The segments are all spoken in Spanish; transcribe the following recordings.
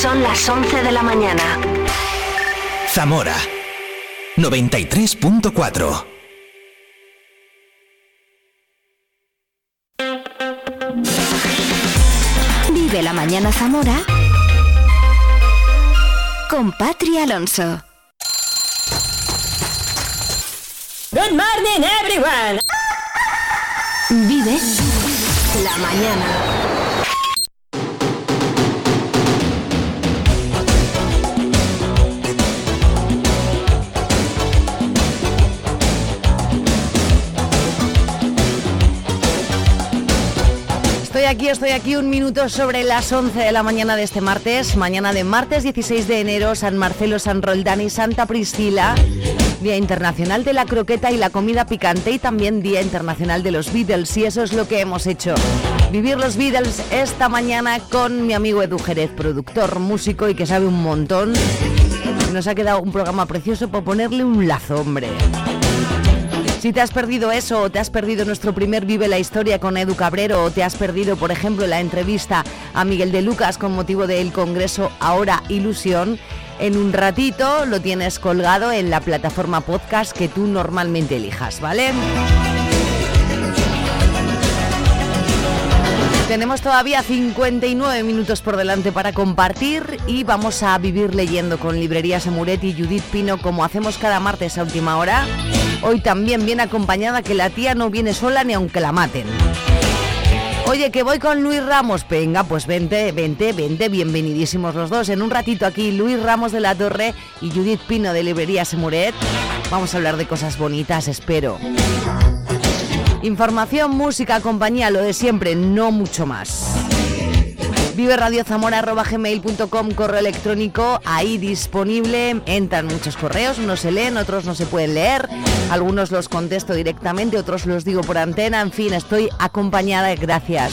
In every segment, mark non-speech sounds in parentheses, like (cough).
Son las 11 de la mañana. Zamora 93.4 Vive la mañana Zamora con Patri Alonso. Good morning, everyone. Vive la mañana. Aquí, estoy aquí un minuto sobre las 11 de la mañana de este martes, mañana de martes 16 de enero, San Marcelo, San Roldán y Santa Priscila, Día Internacional de la Croqueta y la Comida Picante y también Día Internacional de los Beatles y eso es lo que hemos hecho. Vivir los Beatles esta mañana con mi amigo Edu Jerez, productor, músico y que sabe un montón. Nos ha quedado un programa precioso para ponerle un lazo, hombre. Si te has perdido eso o te has perdido nuestro primer Vive la Historia con Edu Cabrero o te has perdido, por ejemplo, la entrevista a Miguel de Lucas con motivo del Congreso Ahora Ilusión, en un ratito lo tienes colgado en la plataforma podcast que tú normalmente elijas, ¿vale? Tenemos todavía 59 minutos por delante para compartir y vamos a vivir leyendo con Librerías Amuret y Judith Pino como hacemos cada martes a última hora. Hoy también viene acompañada que la tía no viene sola ni aunque la maten. Oye, que voy con Luis Ramos. Venga, pues vente, vente, vente. Bienvenidísimos los dos. En un ratito aquí, Luis Ramos de la Torre y Judith Pino de Librerías Amuret. Vamos a hablar de cosas bonitas, espero. Información, música, compañía, lo de siempre, no mucho más. Vive Radio gmail.com, correo electrónico, ahí disponible. Entran muchos correos, unos se leen, otros no se pueden leer. Algunos los contesto directamente, otros los digo por antena. En fin, estoy acompañada, gracias.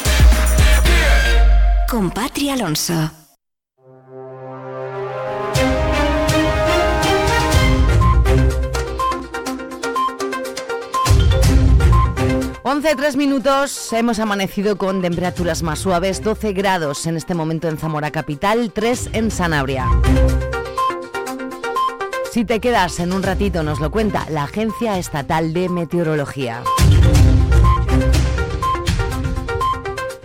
con Alonso. Once tres minutos, hemos amanecido con temperaturas más suaves, 12 grados en este momento en Zamora Capital, 3 en Sanabria. Si te quedas en un ratito, nos lo cuenta la Agencia Estatal de Meteorología.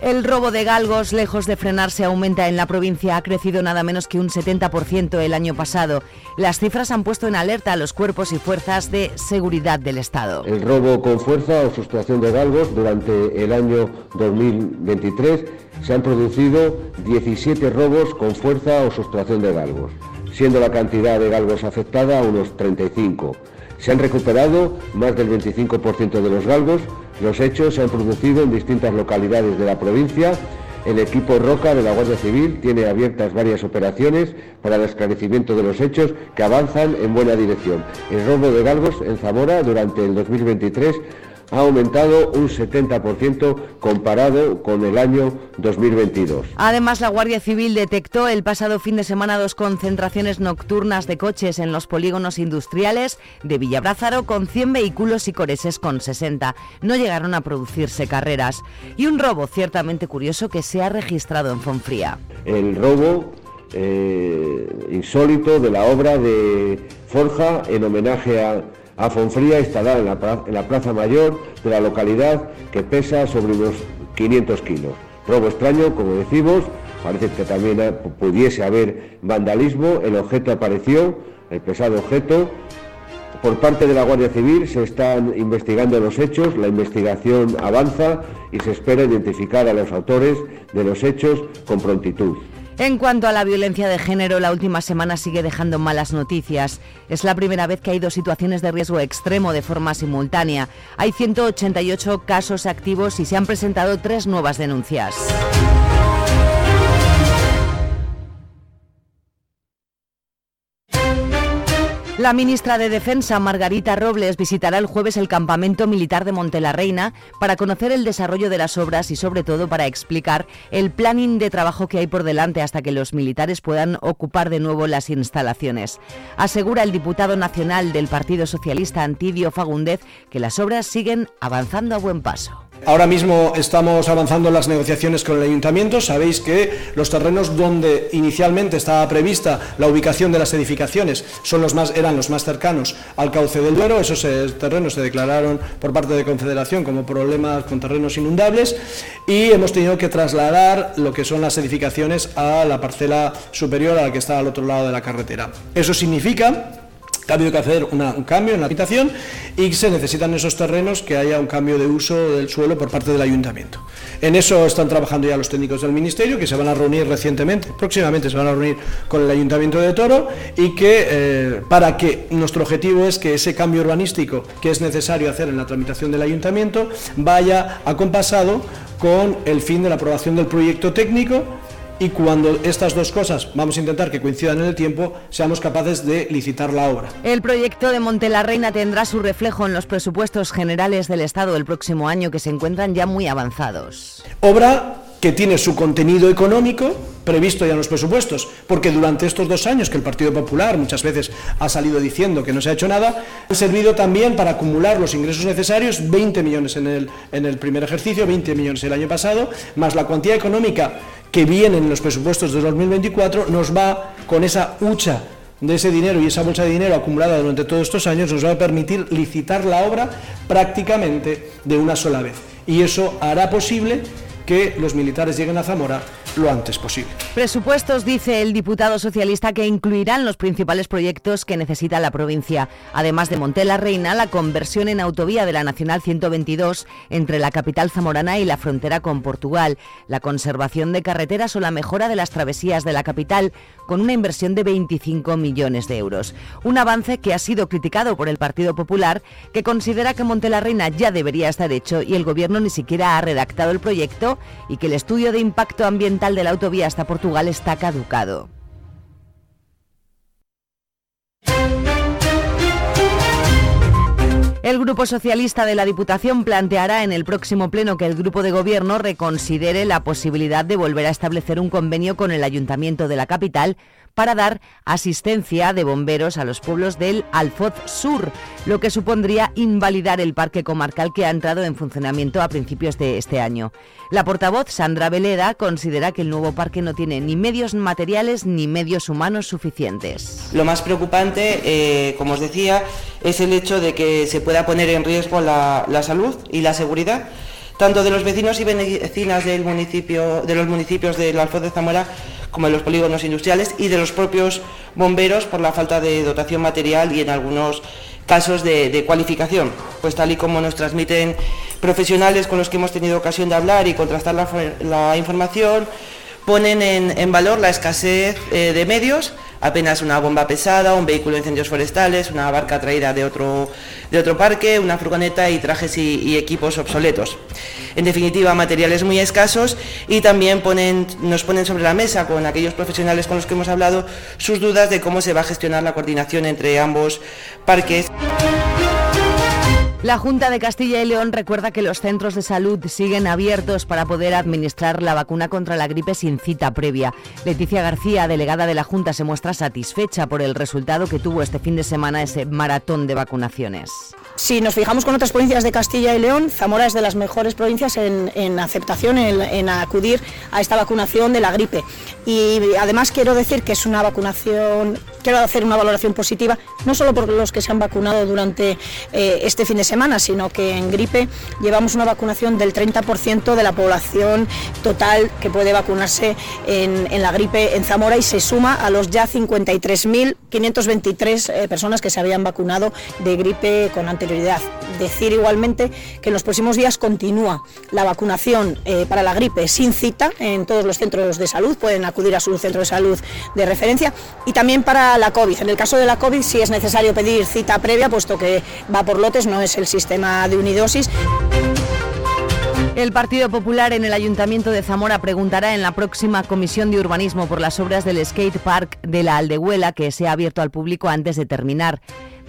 El robo de galgos, lejos de frenarse, aumenta en la provincia. Ha crecido nada menos que un 70% el año pasado. Las cifras han puesto en alerta a los cuerpos y fuerzas de seguridad del Estado. El robo con fuerza o sustracción de galgos durante el año 2023 se han producido 17 robos con fuerza o sustracción de galgos, siendo la cantidad de galgos afectada unos 35. Se han recuperado más del 25% de los galgos. Los hechos se han producido en distintas localidades de la provincia. El equipo Roca de la Guardia Civil tiene abiertas varias operaciones para el esclarecimiento de los hechos que avanzan en buena dirección. El robo de galgos en Zamora durante el 2023 ha aumentado un 70% comparado con el año 2022. Además, la Guardia Civil detectó el pasado fin de semana dos concentraciones nocturnas de coches en los polígonos industriales de Villabrázaro con 100 vehículos y coreses con 60. No llegaron a producirse carreras. Y un robo ciertamente curioso que se ha registrado en Fonfría. El robo eh, insólito de la obra de Forja en homenaje a a Fonfría instalada en la, en la Plaza Mayor de la localidad que pesa sobre unos 500 kilos. Robo extraño, como decimos, parece que también pudiese haber vandalismo, el objeto apareció, el pesado objeto. Por parte de la Guardia Civil se están investigando los hechos, la investigación avanza y se espera identificar a los autores de los hechos con prontitud. En cuanto a la violencia de género, la última semana sigue dejando malas noticias. Es la primera vez que hay dos situaciones de riesgo extremo de forma simultánea. Hay 188 casos activos y se han presentado tres nuevas denuncias. La ministra de Defensa, Margarita Robles, visitará el jueves el campamento militar de Montelarreina para conocer el desarrollo de las obras y sobre todo para explicar el planning de trabajo que hay por delante hasta que los militares puedan ocupar de nuevo las instalaciones. Asegura el diputado nacional del Partido Socialista, Antidio Fagúndez, que las obras siguen avanzando a buen paso. Ahora mismo estamos avanzando en las negociaciones con el ayuntamiento. Sabéis que los terrenos donde inicialmente estaba prevista la ubicación de las edificaciones son los más, eran los más cercanos al cauce del Duero. Esos eh, terrenos se declararon por parte de Confederación como problemas con terrenos inundables y hemos tenido que trasladar lo que son las edificaciones a la parcela superior a la que está al otro lado de la carretera. Eso significa ha habido que hacer un cambio en la habitación y se necesitan esos terrenos que haya un cambio de uso del suelo por parte del ayuntamiento. En eso están trabajando ya los técnicos del Ministerio, que se van a reunir recientemente, próximamente se van a reunir con el Ayuntamiento de Toro y que eh, para que nuestro objetivo es que ese cambio urbanístico que es necesario hacer en la tramitación del Ayuntamiento vaya acompasado con el fin de la aprobación del proyecto técnico y cuando estas dos cosas vamos a intentar que coincidan en el tiempo, seamos capaces de licitar la obra. El proyecto de Monte la Reina tendrá su reflejo en los presupuestos generales del Estado del próximo año que se encuentran ya muy avanzados. Obra que tiene su contenido económico previsto ya en los presupuestos, porque durante estos dos años que el Partido Popular muchas veces ha salido diciendo que no se ha hecho nada, han servido también para acumular los ingresos necesarios, 20 millones en el, en el primer ejercicio, 20 millones el año pasado, más la cuantía económica que viene en los presupuestos de 2024, nos va con esa hucha de ese dinero y esa bolsa de dinero acumulada durante todos estos años nos va a permitir licitar la obra prácticamente de una sola vez. Y eso hará posible que los militares lleguen a Zamora lo antes posible. Presupuestos, dice el diputado socialista, que incluirán los principales proyectos que necesita la provincia. Además de Montela Reina, la conversión en autovía de la Nacional 122 entre la capital zamorana y la frontera con Portugal, la conservación de carreteras o la mejora de las travesías de la capital, con una inversión de 25 millones de euros. Un avance que ha sido criticado por el Partido Popular, que considera que Montela Reina ya debería estar hecho y el Gobierno ni siquiera ha redactado el proyecto y que el estudio de impacto ambiental de la autovía hasta Portugal está caducado. El Grupo Socialista de la Diputación planteará en el próximo pleno que el Grupo de Gobierno reconsidere la posibilidad de volver a establecer un convenio con el Ayuntamiento de la capital para dar asistencia de bomberos a los pueblos del Alfoz Sur, lo que supondría invalidar el parque comarcal que ha entrado en funcionamiento a principios de este año. La portavoz Sandra Veleda considera que el nuevo parque no tiene ni medios materiales ni medios humanos suficientes. Lo más preocupante, eh, como os decía, es el hecho de que se pueda poner en riesgo la, salud y la seguridad tanto de los vecinos y vecinas del municipio, de los municipios del Alfoz de Zamora como de los polígonos industriales y de los propios bomberos por la falta de dotación material y en algunos casos de, cualificación. Pues tal y como nos transmiten profesionales con los que hemos tenido ocasión de hablar y contrastar la, información, ponen en, valor la escasez eh, de medios apenas una bomba pesada, un vehículo de incendios forestales, una barca traída de otro, de otro parque, una furgoneta y trajes y, equipos obsoletos. En definitiva, materiales muy escasos y también nos ponen sobre la mesa con aquellos profesionales con los que hemos hablado sus dudas de cómo se va a gestionar la coordinación entre ambos parques. La Junta de Castilla y León recuerda que los centros de salud siguen abiertos para poder administrar la vacuna contra la gripe sin cita previa. Leticia García, delegada de la Junta, se muestra satisfecha por el resultado que tuvo este fin de semana ese maratón de vacunaciones. Si nos fijamos con otras provincias de Castilla y León, Zamora es de las mejores provincias en, aceptación, en, acudir a esta vacunación de la gripe. Y además quiero decir que es una vacunación quiero hacer una valoración positiva, no solo por los que se han vacunado durante eh, este fin de semana, sino que en gripe llevamos una vacunación del 30% de la población total que puede vacunarse en, la gripe en Zamora y se suma a los ya 53.523 eh, personas que se habían vacunado de gripe con anterioridad. Decir igualmente que en los próximos días continúa la vacunación eh, para la gripe sin cita en todos los centros de salud, pueden acudir a su centro de salud de referencia y también para la COVID. En el caso de la COVID sí es necesario pedir cita previa, puesto que va por lotes, no es el sistema de unidosis. El Partido Popular en el Ayuntamiento de Zamora preguntará en la próxima Comisión de Urbanismo por las obras del skate park de la Aldehuela que se ha abierto al público antes de terminar.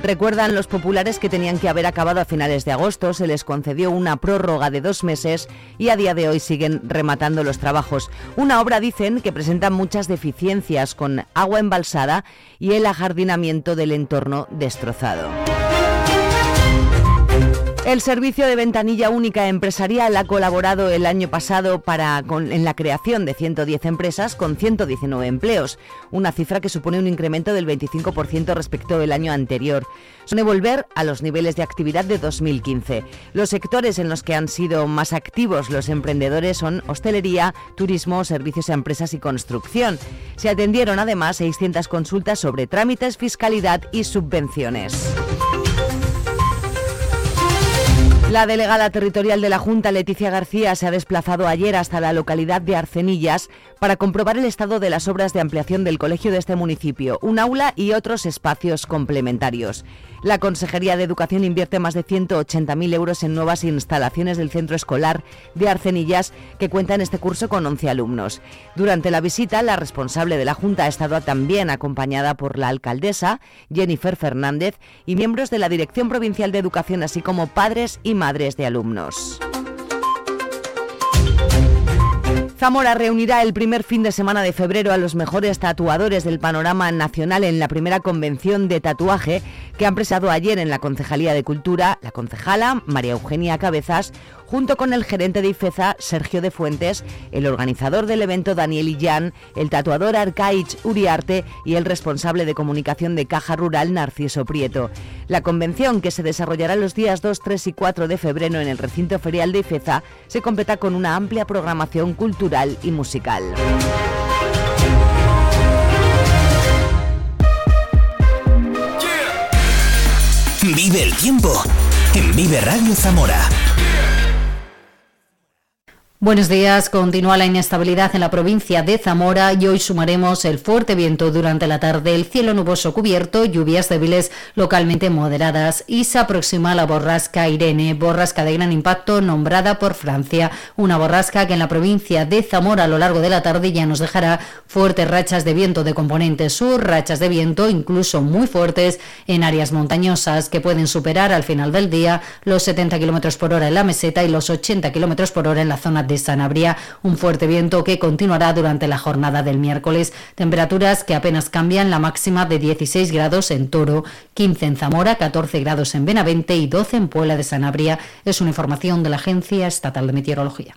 Recuerdan los populares que tenían que haber acabado a finales de agosto, se les concedió una prórroga de dos meses y a día de hoy siguen rematando los trabajos. Una obra, dicen, que presenta muchas deficiencias con agua embalsada y el ajardinamiento del entorno destrozado. El servicio de ventanilla única empresarial ha colaborado el año pasado para, en la creación de 110 empresas con 119 empleos, una cifra que supone un incremento del 25% respecto del año anterior. Son volver a los niveles de actividad de 2015. Los sectores en los que han sido más activos los emprendedores son hostelería, turismo, servicios a empresas y construcción. Se atendieron además 600 consultas sobre trámites, fiscalidad y subvenciones. La delegada territorial de la Junta, Leticia García, se ha desplazado ayer hasta la localidad de Arcenillas para comprobar el estado de las obras de ampliación del colegio de este municipio, un aula y otros espacios complementarios. La Consejería de Educación invierte más de 180.000 euros en nuevas instalaciones del centro escolar de Arcenillas, que cuenta en este curso con 11 alumnos. Durante la visita, la responsable de la Junta ha estado también acompañada por la alcaldesa, Jennifer Fernández, y miembros de la Dirección Provincial de Educación, así como padres y madres de alumnos. Zamora reunirá el primer fin de semana de febrero a los mejores tatuadores del panorama nacional en la primera convención de tatuaje que han presado ayer en la Concejalía de Cultura la concejala María Eugenia Cabezas junto con el gerente de IFEZA, Sergio de Fuentes, el organizador del evento, Daniel Illán, el tatuador Arcaich Uriarte y el responsable de comunicación de Caja Rural, Narciso Prieto. La convención, que se desarrollará los días 2, 3 y 4 de febrero en el recinto ferial de IFEZA, se completa con una amplia programación cultural y musical. Vive el tiempo en Vive Radio Zamora. Buenos días. Continúa la inestabilidad en la provincia de Zamora y hoy sumaremos el fuerte viento durante la tarde, el cielo nuboso cubierto, lluvias débiles localmente moderadas y se aproxima la borrasca Irene, borrasca de gran impacto nombrada por Francia. Una borrasca que en la provincia de Zamora a lo largo de la tarde ya nos dejará fuertes rachas de viento de componente sur, rachas de viento incluso muy fuertes en áreas montañosas que pueden superar al final del día los 70 km por hora en la meseta y los 80 km por hora en la zona de Sanabria, un fuerte viento que continuará durante la jornada del miércoles. Temperaturas que apenas cambian, la máxima de 16 grados en Toro, 15 en Zamora, 14 grados en Benavente y 12 en Puebla de Sanabria. Es una información de la Agencia Estatal de Meteorología.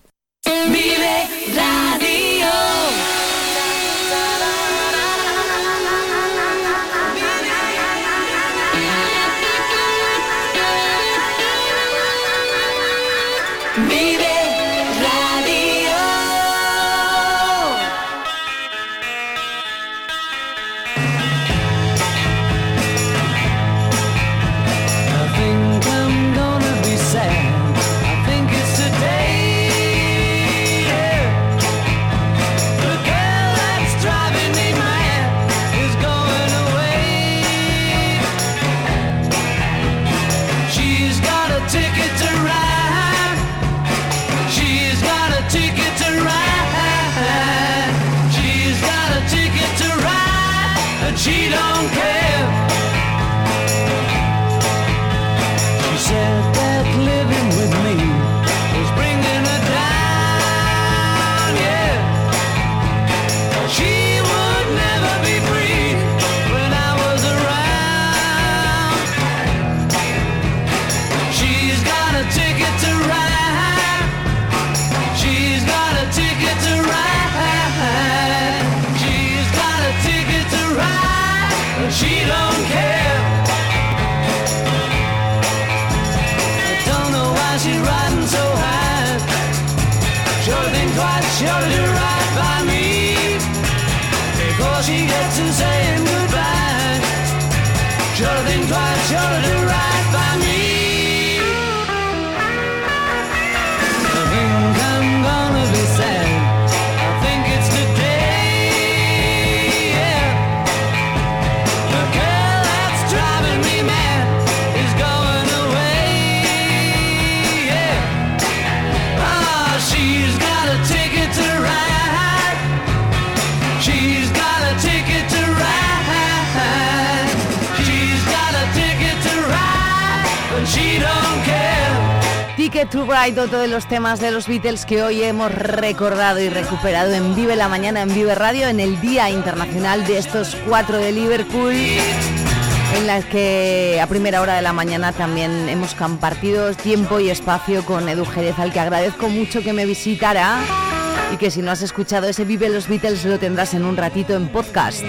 Ticket to Ride, otro de los temas de los Beatles que hoy hemos recordado y recuperado en Vive la Mañana en Vive Radio en el Día Internacional de estos cuatro de Liverpool, en las que a primera hora de la mañana también hemos compartido tiempo y espacio con Edu Jerez, al que agradezco mucho que me visitara y que si no has escuchado ese Vive los Beatles lo tendrás en un ratito en podcast.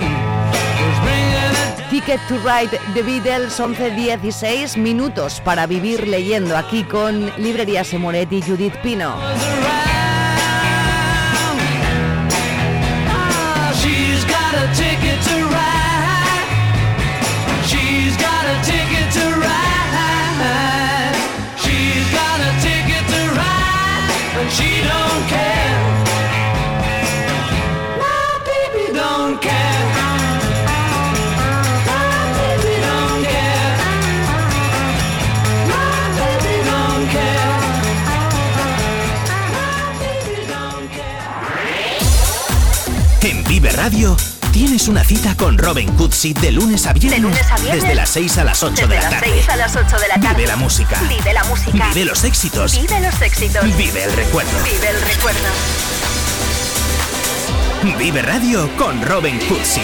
Ticket to Ride The Beatles, 11.16 minutos para vivir leyendo aquí con Librerías Emoret y Judith Pino. Care. En Vive Radio tienes una cita con Robin Cootsy de lunes a viernes. De lunes a viernes. Desde las 6 a las 8 Desde de la las tarde. 6 a las 8 de la tarde. Vive la música. Vive la música. Vive los éxitos. Vive los éxitos. Vive el recuerdo. Vive el recuerdo. Vive Radio con Robin Cootsy.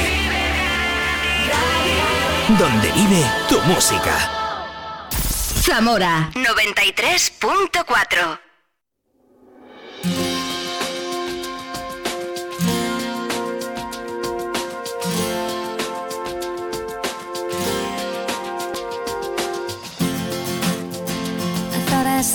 Donde vive tu música. Zamora 93.4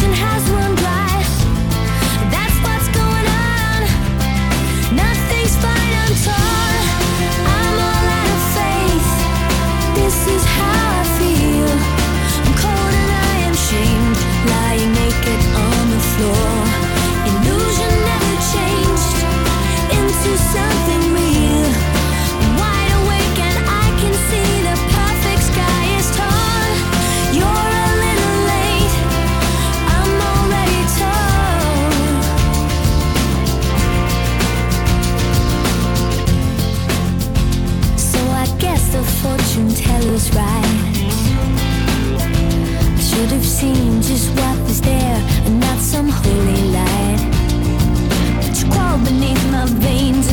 conversation has seen just what was there and not some holy light. But you crawl beneath my veins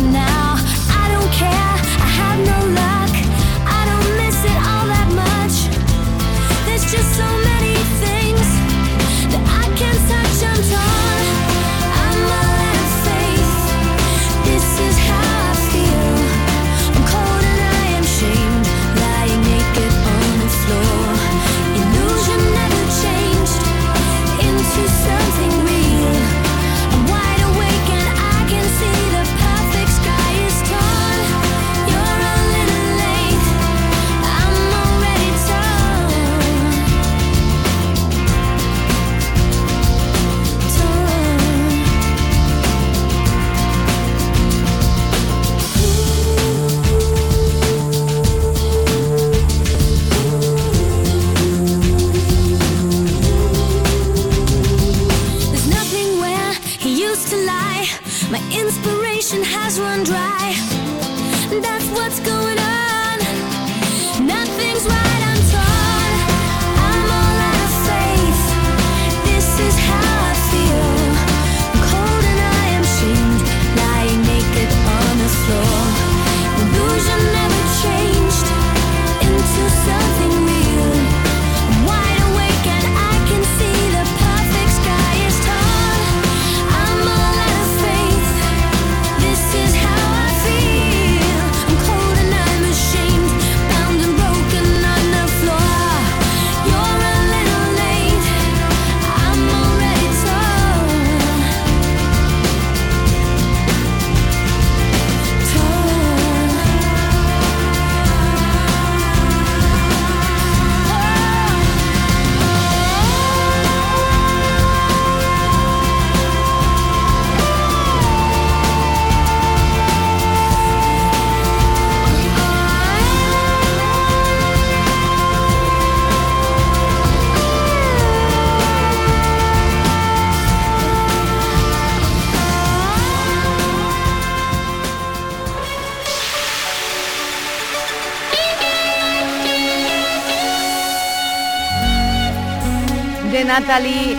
Natalie.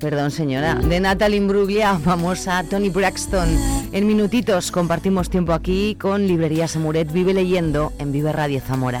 Perdón, señora. De Natalie Imbruglia, vamos a Tony Braxton. En minutitos compartimos tiempo aquí con Librería Samuret. Vive leyendo en Vive Radio Zamora.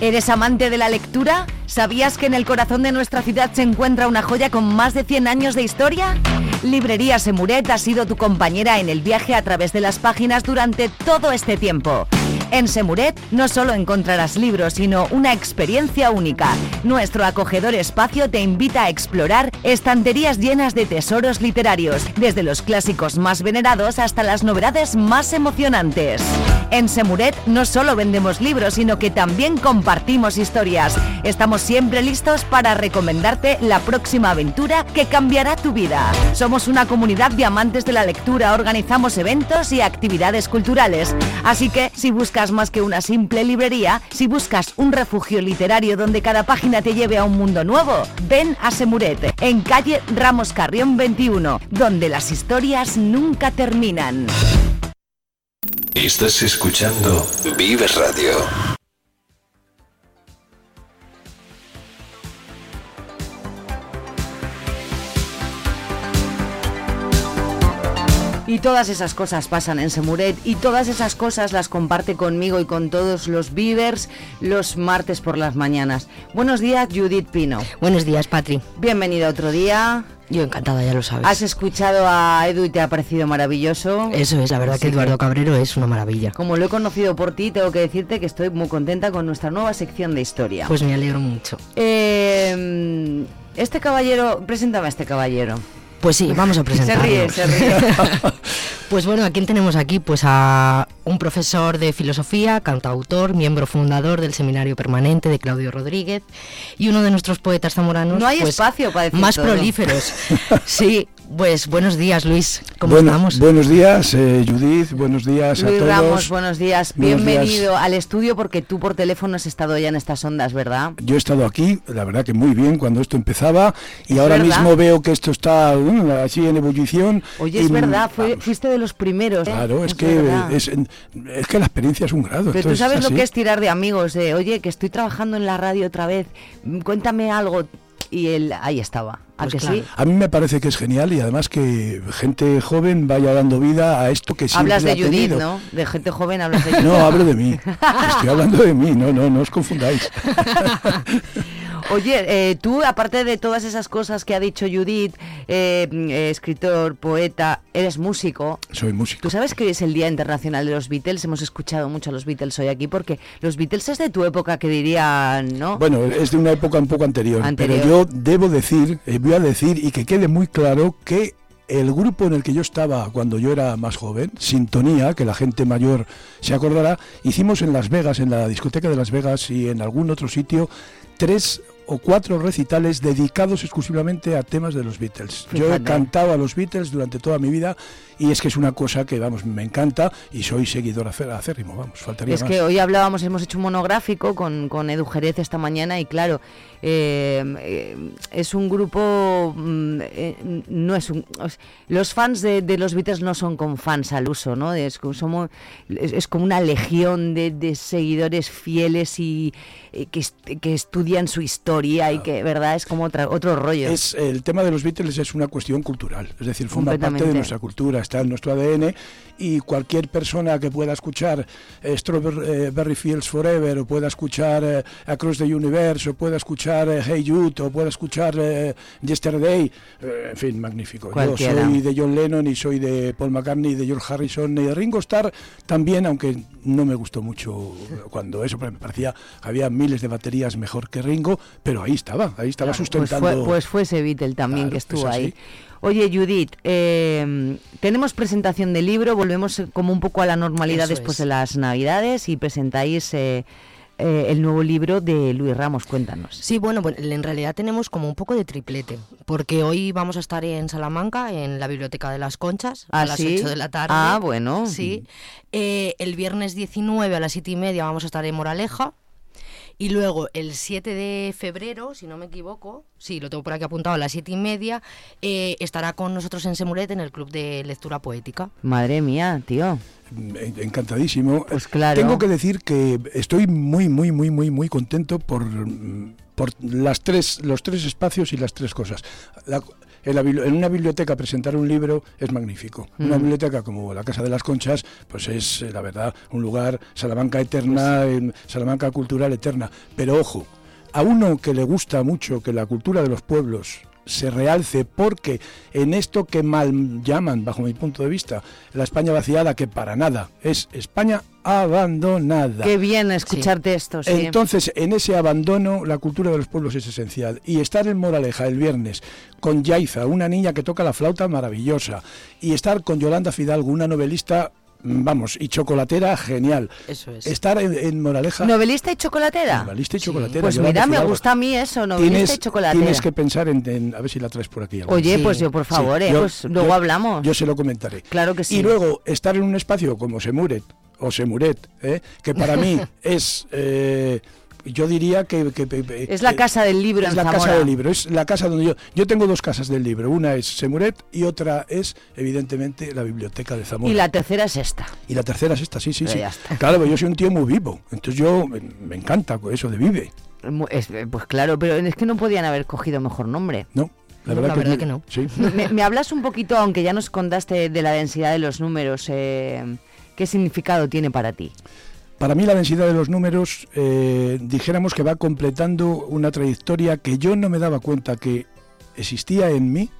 ¿Eres amante de la lectura? ¿Sabías que en el corazón de nuestra ciudad se encuentra una joya con más de 100 años de historia? Librería Semuret ha sido tu compañera en el viaje a través de las páginas durante todo este tiempo. En Semuret no solo encontrarás libros, sino una experiencia única. Nuestro acogedor espacio te invita a explorar estanterías llenas de tesoros literarios, desde los clásicos más venerados hasta las novedades más emocionantes. En Semuret no solo vendemos libros, sino que también compartimos historias. Estamos siempre listos para recomendarte la próxima aventura que cambiará tu vida. Somos una comunidad de amantes de la lectura, organizamos eventos y actividades culturales. Así que si buscas más que una simple librería, si buscas un refugio literario donde cada página te lleve a un mundo nuevo, ven a Semuret, en calle Ramos Carrión 21, donde las historias nunca terminan. Estás escuchando Vive Radio. Y todas esas cosas pasan en Semuret y todas esas cosas las comparte conmigo y con todos los Beavers los martes por las mañanas. Buenos días, Judith Pino. Buenos días, Patri. Bienvenido otro día. Yo encantada, ya lo sabes. Has escuchado a Edu y te ha parecido maravilloso. Eso es, la verdad que Así Eduardo Cabrero es una maravilla. Como lo he conocido por ti, tengo que decirte que estoy muy contenta con nuestra nueva sección de historia. Pues me alegro mucho. Eh, este caballero, preséntame a este caballero. Pues sí, vamos a Se presentarlo. ríe, se ríe. (laughs) Pues bueno, ¿a quién tenemos aquí? Pues a un profesor de filosofía, cantautor, miembro fundador del Seminario Permanente de Claudio Rodríguez y uno de nuestros poetas zamoranos No hay pues, espacio para decir más todo. prolíferos. (laughs) Sí, pues buenos días, Luis. ¿Cómo Bueno, estamos? Buenos días, eh, Judith. Buenos días a todos. Ramos, buenos días. Buenos Bienvenido días. al estudio porque tú por teléfono has estado ya en estas ondas, ¿verdad? Yo he estado aquí, la verdad que muy bien cuando esto empezaba y ahora verdad. mismo veo que esto está mm, así en ebullición. Oye, y, es verdad, fue- fuiste de los primeros. ¿eh? Claro, es, Es que es, es que la experiencia es un grado. Pero tú sabes lo que es tirar de amigos, de oye, que estoy trabajando en la radio otra vez, cuéntame algo. Y él ahí estaba. ¿A Pues que sí? A mí me parece que es genial y además que gente joven vaya dando vida a esto que siempre Hablas de ha Judith, tenido. ¿no? De gente joven hablas de Judith. No, hablo de mí. Estoy hablando de mí, no, no, no os confundáis. (laughs) Oye, eh, tú, aparte de todas esas cosas que ha dicho Judith, eh, mm, eh, escritor, poeta, eres músico. Soy músico. Tú sabes que hoy es el Día Internacional de los Beatles. Hemos escuchado mucho a los Beatles hoy aquí porque los Beatles es de tu época que dirían, ¿no? Bueno, es de una época un poco anterior, Anterior. pero yo debo decir, eh, voy a decir y que quede muy claro que el grupo en el que yo estaba cuando yo era más joven, Sintonía, que la gente mayor se acordará, hicimos en Las Vegas, en la discoteca de Las Vegas y en algún otro sitio, tres o cuatro recitales dedicados exclusivamente a temas de los Beatles. Yo he cantado a los Beatles durante toda mi vida y es que es una cosa que, vamos, me encanta y soy seguidor acérrimo, vamos, faltaría Es más. que hoy hablábamos, hemos hecho un monográfico con, con Edu Jerez esta mañana y claro, eh, eh, es un grupo, mm, eh, no es un, os- los fans de, de los Beatles no son con fans al uso, ¿no? Es, como- somos, es, es como una legión de, de seguidores fieles y eh, que, que estudian su historia y que, ¿verdad? Es como otra, otro rollo. Es, el tema de los Beatles es una cuestión cultural, es decir, forma parte de nuestra cultura, está en nuestro ADN y cualquier persona que pueda escuchar eh, Strawberry Fields Forever o pueda escuchar eh, Across the Universe o pueda escuchar eh, Hey Jude o pueda escuchar eh, Yesterday, eh, en fin, magnífico. Cualquiera. Yo soy de John Lennon y soy de Paul McCartney, de George Harrison y de Ringo Starr también, aunque no me gustó mucho cuando eso, me parecía había miles de baterías mejor que Ringo, pero ahí estaba, ahí estaba Pues sustentando. fue, pues fue ese Beatle también Claro, que estuvo es ahí. Oye, Judith, eh, tenemos presentación del libro, volvemos eh, como un poco a la normalidad Eso después es. de las Navidades y presentáis eh, eh, el nuevo libro de Luis Ramos. Cuéntanos. Sí, bueno, pues en realidad tenemos como un poco de triplete, porque hoy vamos a estar en Salamanca, en la Biblioteca de las Conchas, ¿Ah, a las sí? 8 de la tarde. Ah, bueno. Sí. Eh, el viernes 19 a las 7 y media vamos a estar en Moraleja. Y luego el 7 de febrero, si no me equivoco, sí, lo tengo por aquí apuntado, a las 7 y media, eh, estará con nosotros en Semuret en el Club de Lectura Poética. Madre mía, tío. En- Encantadísimo. Pues claro. Tengo que decir que estoy muy, muy, muy, muy, muy contento por, mm, por las tres, los tres espacios y las tres cosas. La- en, la bibli- en una biblioteca presentar un libro es magnífico. Una Mm. biblioteca como la Casa de las Conchas, pues es, eh, la verdad, un lugar, Salamanca eterna, Pues Salamanca cultural eterna. Pero ojo, a uno que le gusta mucho que la cultura de los pueblos se realce porque en esto que mal llaman, bajo mi punto de vista, la España vaciada, que para nada es España, abandonada. Qué bien escucharte esto, sí. Entonces, en ese abandono, la cultura de los pueblos es esencial. Y estar en Moraleja el viernes con Yaiza, una niña que toca la flauta maravillosa, y estar con Yolanda Fidalgo, una novelista, mm, vamos, y chocolatera genial. Eso es. Estar en, en Moraleja. ¿Novelista y chocolatera? Novelista y chocolatera. Pues mira, me gusta a mí eso, novelista Tienes, y chocolatera. tienes que pensar en, en- a ver si la traes por aquí. Oye, pues yo, por favor, eh, pues luego hablamos. Yo se lo comentaré. Claro que sí. Y luego estar en un espacio como Semuret o Semuret, ¿eh? que para mí (laughs) es, eh, yo diría que, que- que- Es la casa del libro Es en la casa del libro, es la casa donde yo, yo tengo dos casas del libro, una es Semuret y otra es evidentemente la biblioteca de Zamora. Y la tercera es esta. Y la tercera es esta, sí, sí, Pero sí. ya está. Claro, pero yo soy un tío muy vivo, entonces yo me, me encanta eso de vive. Es- eh, pues claro, pero es que no podían haber cogido mejor nombre. No, la verdad, la que, verdad vive. que no. Sí. Me, me hablas un poquito, aunque ya nos contaste de la densidad de los números, eh, ¿qué significado tiene para ti? Para mí la densidad de los números, eh, dijéramos que va completando una trayectoria que yo no me daba cuenta que existía en mí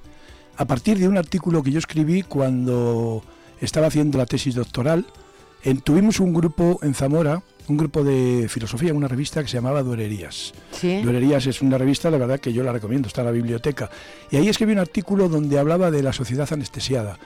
a partir de un artículo que yo escribí cuando estaba haciendo la tesis doctoral. En- tuvimos un grupo en Zamora, un grupo de filosofía, una revista que se llamaba Duererías. Sí. Duererías es una revista, la verdad que yo la recomiendo, está en la biblioteca. Y ahí escribí un artículo donde hablaba de la sociedad anestesiada,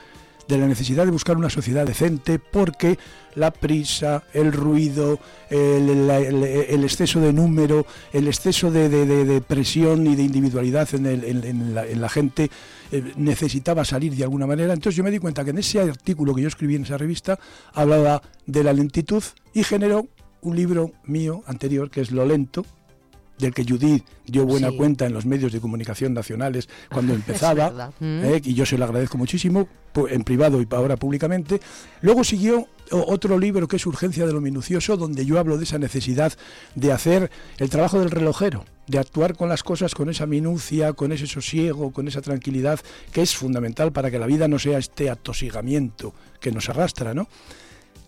de la necesidad de buscar una sociedad decente porque la prisa, el ruido, el, exceso de número, el exceso de, de- de- presión y de individualidad en, el- en la gente eh, necesitaba salir de alguna manera. Entonces yo me di cuenta que en ese artículo que yo escribí en esa revista hablaba de la lentitud y generó un libro mío anterior que es Lo lento, del que Judith dio buena Sí. cuenta en los medios de comunicación nacionales cuando (laughs) empezaba, verdad. ¿eh? y yo se lo agradezco muchísimo, en privado y ahora públicamente. Luego siguió otro libro que es Urgencia de lo Minucioso, donde yo hablo de esa necesidad de hacer el trabajo del relojero, de actuar con las cosas con esa minucia, con ese sosiego, con esa tranquilidad, que es fundamental para que la vida no sea este atosigamiento que nos arrastra, ¿no?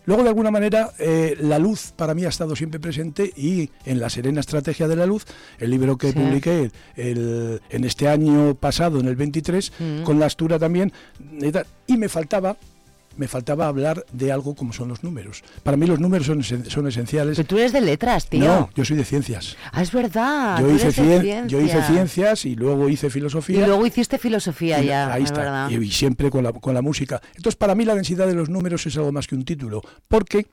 Luego, de alguna manera, eh, la luz para mí ha estado siempre presente y en la serena estrategia de la luz, el libro que Sí. publiqué el- en este año pasado, en el 23, Mm. con la Astura también, y me faltaba, me faltaba hablar de algo como son los números. Para mí los números son, esen- son esenciales. Pero tú eres de letras, tío. No, yo soy de ciencias. Ah, es verdad. yo, tú hice eres de cien- yo hice ciencia. ciencias y luego hice filosofía. Y luego hiciste filosofía Y ya, Ahí es está. verdad. Y, y siempre con la, con la música. Entonces, para mí la densidad de los números es algo más que un título. Porque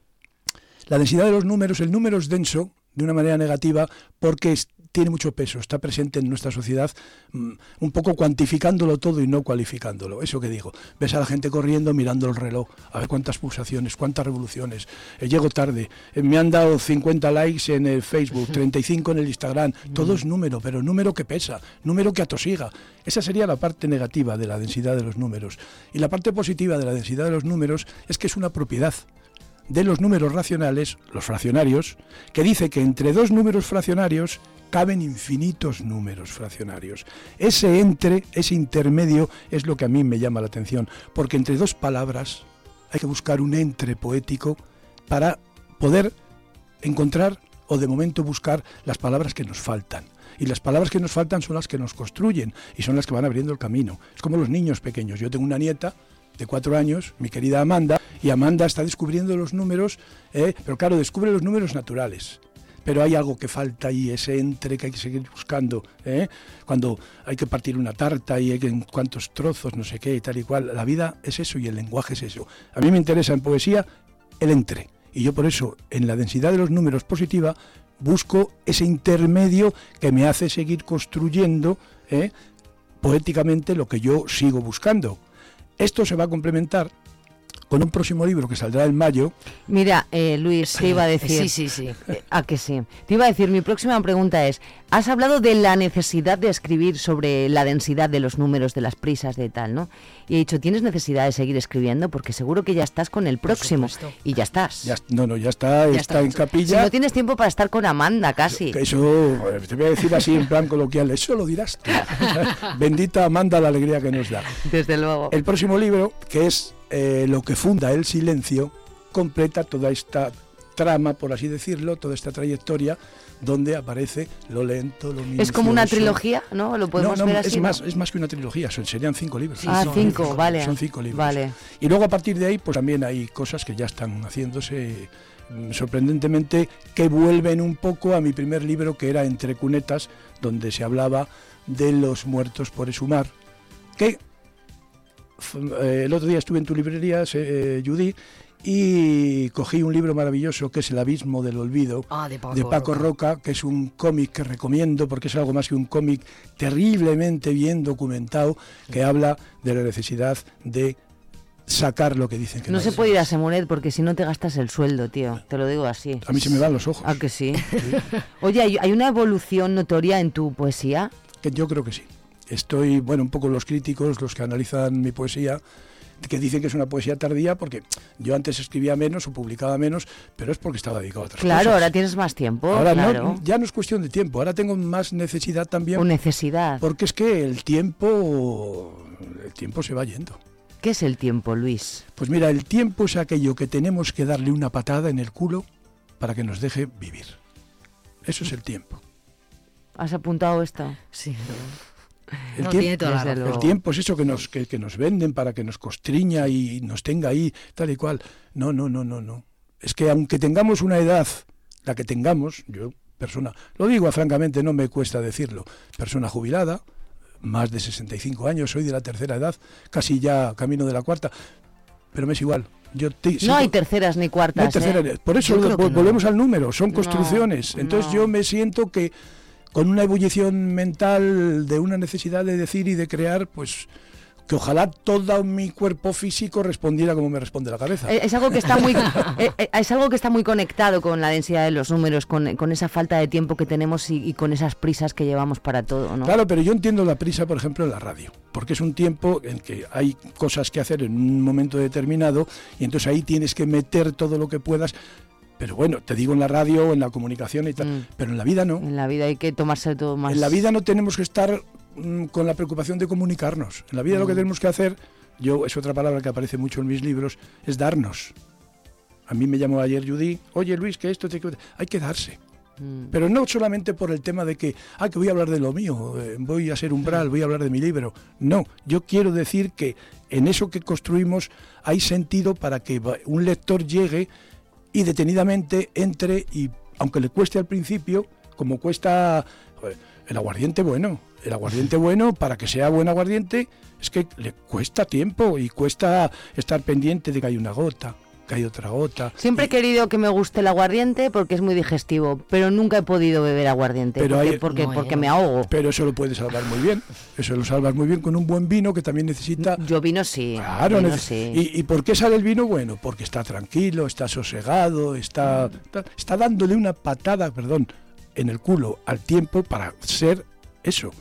la densidad de los números, el número es denso de una manera negativa porque tiene mucho peso, está presente en nuestra sociedad mm, un poco cuantificándolo todo y no cualificándolo. Eso que digo, ves a la gente corriendo mirando el reloj, a ver cuántas pulsaciones, cuántas revoluciones, eh, llego tarde, eh, me han dado 50 likes en el Facebook, 35 en el Instagram, todo es número, pero número que pesa, número que atosiga. Esa sería la parte negativa de la densidad de los números. Y la parte positiva de la densidad de los números es que es una propiedad de los números racionales, los fraccionarios, que dice que entre dos números fraccionarios caben infinitos números fraccionarios. Ese entre, ese intermedio es lo que a mí me llama la atención, porque entre dos palabras hay que buscar un entre poético para poder encontrar o de momento buscar las palabras que nos faltan. Y las palabras que nos faltan son las que nos construyen y son las que van abriendo el camino. Es como los niños pequeños. Yo tengo una nieta de cuatro años, mi querida Amanda, y Amanda está descubriendo los números, ¿eh? pero claro, descubre los números naturales. Pero hay algo que falta ahí, ese entre que hay que seguir buscando. ¿eh? Cuando hay que partir una tarta y hay que en cuántos trozos, no sé qué, y tal y cual. La vida es eso y el lenguaje es eso. A mí me interesa en poesía el entre. Y yo por eso, en la densidad de los números positiva, busco ese intermedio que me hace seguir construyendo ¿eh? poéticamente lo que yo sigo buscando. Esto se va a complementar con un próximo libro que saldrá en mayo. Mira, eh, Luis, te iba a decir. Sí, sí, sí. Eh, ¿A que sí? Te iba a decir, mi próxima pregunta es, has hablado de la necesidad de escribir sobre la densidad de los números, de las prisas, de tal, ¿no? Y he dicho, ¿tienes necesidad de seguir escribiendo? Porque seguro que ya estás con el próximo. Y ya estás. Ya, no, no, ya está, Ya está, en Si capilla. no tienes tiempo para estar con Amanda, casi. Eso, te voy a decir así en plan coloquial, eso lo dirás tú. (laughs) Bendita Amanda la alegría que nos da. Desde luego. El próximo libro, que es eh, lo que funda el silencio, completa toda esta trama, por así decirlo, toda esta trayectoria donde aparece lo lento, lo Es como una minucioso. trilogía, ¿no? Lo podemos no, no, ver así. es ¿no? más, es más que una trilogía, son, serían cinco libros. ah, Son cinco, vale. Son cinco libros. Vale. Y luego a partir de ahí, pues también hay cosas que ya están haciéndose mm, sorprendentemente que vuelven un poco a mi primer libro que era Entre cunetas, donde se hablaba de los muertos por exhumar, que eh, el otro día estuve en tu librería, eh, Judy, y cogí un libro maravilloso que es El abismo del olvido Ah, de Paco Paco Roca, que es un cómic que recomiendo porque es algo más que un cómic terriblemente bien documentado que habla de la necesidad de sacar lo que dicen que No no, se puede ir a Semonet porque si no te gastas el sueldo, tío. Te lo digo así. A mí se me van los ojos. ¿A que (laughs) sí? Oye, ¿hay, hay una evolución notoria en tu poesía? Que yo creo que sí. Estoy, bueno, un poco los críticos, los que analizan mi poesía, que dicen que es una poesía tardía porque yo antes escribía menos o publicaba menos, pero es porque estaba dedicado a otras Claro, cosas. ahora tienes más tiempo. Ahora no- claro. ya no es cuestión de tiempo, ahora tengo más necesidad también. O necesidad. Porque es que el tiempo, el tiempo se va yendo. ¿Qué es el tiempo, Luis? Pues mira, el tiempo es aquello que tenemos que darle una patada en el culo para que nos deje vivir. Eso es el tiempo. ¿Has apuntado esto? Sí. El, No, tiempo, tiene toda la el razón. tiempo es eso que nos, que, que nos venden para que nos constriña y nos tenga ahí, tal y cual. No, no, no, no, no. Es que aunque tengamos una edad, la que tengamos, yo, persona, lo digo francamente, no me cuesta decirlo, persona jubilada, más de 65 años, soy de la tercera edad, casi ya camino de la cuarta, pero me es igual. Yo te- No sigo- hay terceras ni cuartas. no hay tercera ¿eh? Por eso vol- no. volvemos al número, son construcciones. Entonces yo me siento que con una ebullición mental de una necesidad de decir y de crear, pues que ojalá todo mi cuerpo físico respondiera como me responde la cabeza. Eh, Es algo que está muy (laughs) eh, eh, es algo que está muy conectado con la densidad de los números, con, con esa falta de tiempo que tenemos y, y con esas prisas que llevamos para todo, ¿no? Claro, pero yo entiendo la prisa, por ejemplo, en la radio, porque es un tiempo en que hay cosas que hacer en un momento determinado y entonces ahí tienes que meter todo lo que puedas. Pero bueno, te digo en la radio, en la comunicación y tal, Mm. pero en la vida no. En la vida hay que tomarse todo más. En la vida no tenemos que estar mm, con la preocupación de comunicarnos. En la vida lo que Mm. tenemos que hacer, yo es otra palabra que aparece mucho en mis libros, es darnos. A mí me llamó ayer Judy, oye Luis, que esto te... hay que darse. Pero no solamente por el tema de que, ah, que voy a hablar de lo mío, eh, voy a ser umbral, voy a hablar de mi libro. No, yo quiero decir que en eso que construimos hay sentido para que un lector llegue y detenidamente entre y, aunque le cueste al principio, como cuesta el aguardiente bueno, el aguardiente (laughs) bueno, para que sea buen aguardiente, es que le cuesta tiempo y cuesta estar pendiente de que hay una gota, que hay otra gota. Siempre he querido que me guste el aguardiente porque es muy digestivo, pero nunca he podido beber aguardiente Pero porque, hay- porque, No, porque eh. me ahogo. Pero eso lo puedes salvar muy bien. Eso lo salvas muy bien con un buen vino que también necesita. Yo vino sí. Claro, vino sí. ¿Y, y por qué sale el vino bueno? Porque está tranquilo, está sosegado, está, está, está dándole una patada, perdón, en el culo al tiempo para ser eso,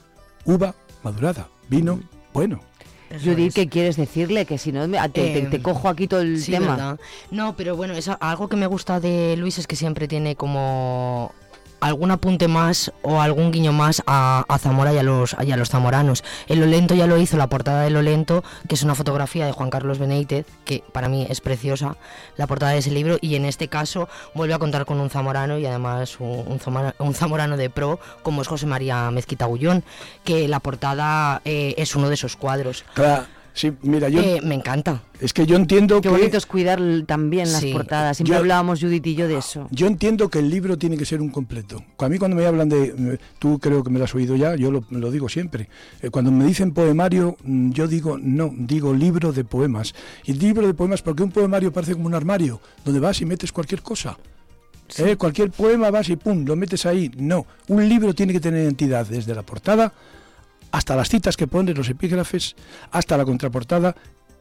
uva madurada, vino bueno. Judith, ¿qué quieres decirle? Que si no, te, te- Eh, te cojo aquí todo el Sí, tema. ¿verdad? No, pero bueno, es algo que me gusta de Luis es que siempre tiene como algún apunte más o algún guiño más a, Zamora y a, los, a los zamoranos. El Olento ya lo hizo, la portada del Olento, que es una fotografía de Juan Carlos Benítez, que para mí es preciosa, la portada de ese libro, y en este caso vuelve a contar con un zamorano y además un, un un zamorano de pro, como es José María Mezquita Gullón, que la portada eh, es uno de esos cuadros. Claro, sí, mira, yo. Eh, me encanta. es que yo entiendo Qué que. bonito es cuidar también las Sí. portadas. Siempre Yo- hablábamos Judith y yo de eso. Yo entiendo que el libro tiene que ser un completo. A mí cuando me hablan de, eh, tú creo que me lo has oído ya, yo lo, lo digo siempre. Eh, Cuando me dicen poemario, mm, yo digo no, digo libro de poemas. Y libro de poemas porque un poemario parece como un armario, donde vas y metes cualquier cosa. Eh, cualquier poema vas y pum, lo metes ahí. No, un libro tiene que tener entidad desde la portada hasta las citas que pones, los epígrafes, hasta la contraportada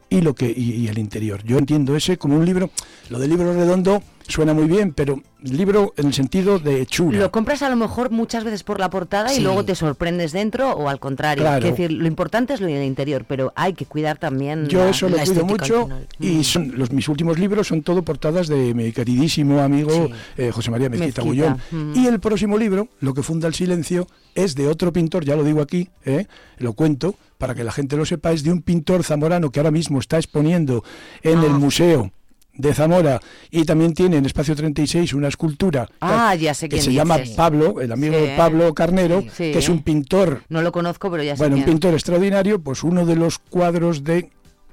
y lo que y, y el interior. Yo entiendo ese como un libro. Lo del libro redondo suena muy bien, pero libro en el sentido de chula. Lo compras a lo mejor muchas veces por la portada y luego te sorprendes dentro o al contrario. Claro. Es decir, lo importante es lo del interior, pero hay que cuidar también. Yo la- eso lo cuido mucho y Mm. son los mis últimos libros son todo portadas de mi queridísimo amigo Sí. eh, José María Mezquita, Mezquita, Gullón. mm. Y el próximo libro, Lo que funda el silencio, es de otro pintor, ya lo digo aquí, eh, lo cuento para que la gente lo sepa, es de un pintor zamorano que ahora mismo está exponiendo en el Ah. museo de Zamora y también tiene en Espacio 36 una escultura Ah, ya sé que se llama. Pablo, el amigo Sí. de Pablo Carnero, Sí. que es un pintor, No lo conozco, pero ya sé bueno, un pintor extraordinario, pues uno de los cuadros de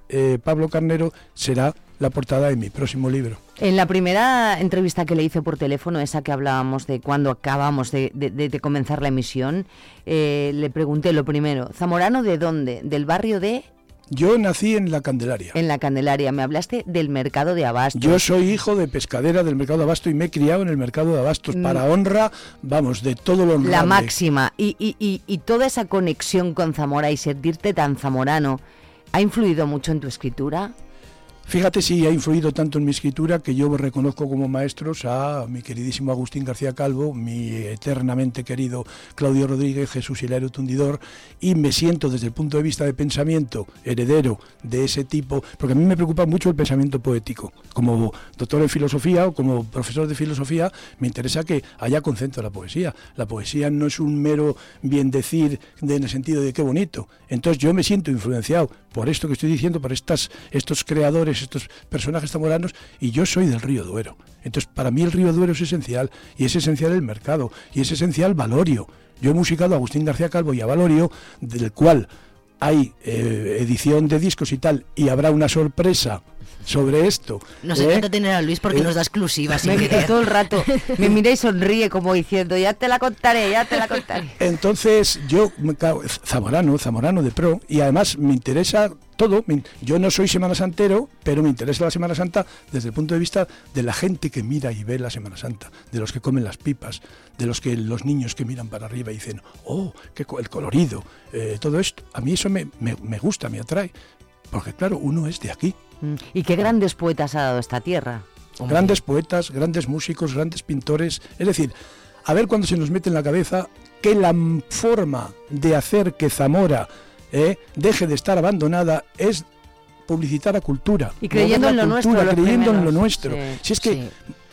eh, Pablo Carnero será la portada de mi próximo libro. En la primera entrevista que le hice por teléfono, esa que hablábamos de cuando acabamos de, de- de- de comenzar la emisión, eh, le pregunté lo primero, ¿Zamorano de dónde? ¿Del barrio de...? Yo nací en la Candelaria. En la Candelaria. Me hablaste del mercado de Abastos. Yo soy hijo de pescadera del mercado de Abasto y me he criado en el mercado de Abastos Mm. para honra, vamos, de todo lo honrable. La máxima. Y, y- y- y toda esa conexión con Zamora y sentirte tan zamorano, ¿ha influido mucho en tu escritura? Fíjate si ha influido tanto en mi escritura que yo reconozco como maestros a mi queridísimo Agustín García Calvo, mi eternamente querido Claudio Rodríguez, Jesús Hilario Tundidor, y me siento desde el punto de vista de pensamiento heredero de ese tipo, porque a mí me preocupa mucho el pensamiento poético. Como doctor en filosofía o como profesor de filosofía, me interesa que haya concepto la poesía. La poesía no es un mero bien decir de- en el sentido de qué bonito. Entonces yo me siento influenciado por esto que estoy diciendo, por estas, estos creadores, estos personajes zamoranos, y yo soy del río Duero. Entonces para mí el río Duero es esencial, y es esencial el mercado, y es esencial Valorio. Yo he musicado a Agustín García Calvo y a Valorio, del cual hay eh, edición de discos y tal, y habrá una sorpresa sobre esto. Nos ¿eh? encanta tener a Luis porque Eh, nos da exclusivas. Me mira todo el rato, (laughs) me mira y sonríe como diciendo, ya te la contaré, ya te la contaré. Entonces, yo, me cago- zamorano, zamorano de pro, y además me interesa todo. Yo no soy Semana Santero, pero me interesa la Semana Santa desde el punto de vista de la gente que mira y ve la Semana Santa, de los que comen las pipas, de los que los niños que miran para arriba y dicen, oh, qué el colorido, eh, todo esto. A mí eso me, me- me gusta, me atrae, porque claro, uno es de aquí. Mm, ¿Y qué grandes poetas ha dado esta tierra? Grandes poetas, grandes músicos, grandes pintores. Es decir, a ver cuando se nos mete en la cabeza que la forma de hacer que Zamora eh, deje de estar abandonada es publicitar a cultura. Y creyendo en lo nuestro, cultura, los creyendo en lo nuestro. Sí, si es que, sí.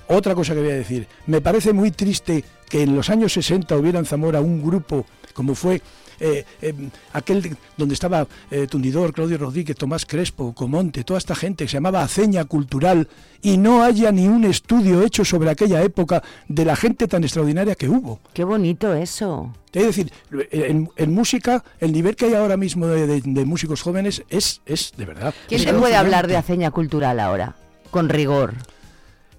otra cosa que voy a decir, me parece muy triste que en los años 60 hubiera en Zamora un grupo como fue eh, eh, aquel de- donde estaba eh, Tundidor, Claudio Rodríguez, Tomás Crespo, Comonte, toda esta gente que se llamaba Aceña Cultural y no haya ni un estudio hecho sobre aquella época de la gente tan extraordinaria que hubo. Qué bonito eso. Es decir, en, en música, el nivel que hay ahora mismo de, de- de músicos jóvenes es, es de verdad. ¿Quién es te puede hablar de aceña cultural ahora? Con rigor.